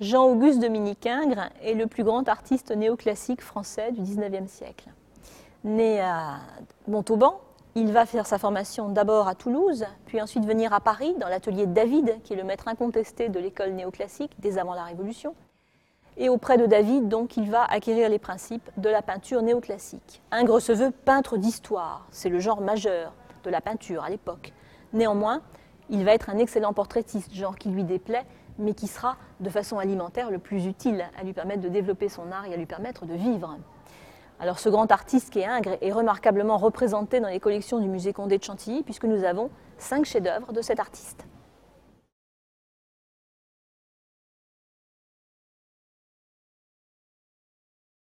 Jean-Auguste Dominique Ingres est le plus grand artiste néoclassique français du XIXe siècle. Né à Montauban, il va faire sa formation d'abord à Toulouse, puis ensuite venir à Paris dans l'atelier David, qui est le maître incontesté de l'école néoclassique dès avant la Révolution. Et auprès de David, donc, il va acquérir les principes de la peinture néoclassique. Ingres se veut peintre d'histoire, c'est le genre majeur de la peinture à l'époque. Néanmoins, il va être un excellent portraitiste, genre qui lui déplaît, mais qui sera de façon alimentaire le plus utile à lui permettre de développer son art et à lui permettre de vivre. Alors ce grand artiste qui est Ingres est remarquablement représenté dans les collections du musée Condé de Chantilly puisque nous avons cinq chefs-d'œuvre de cet artiste.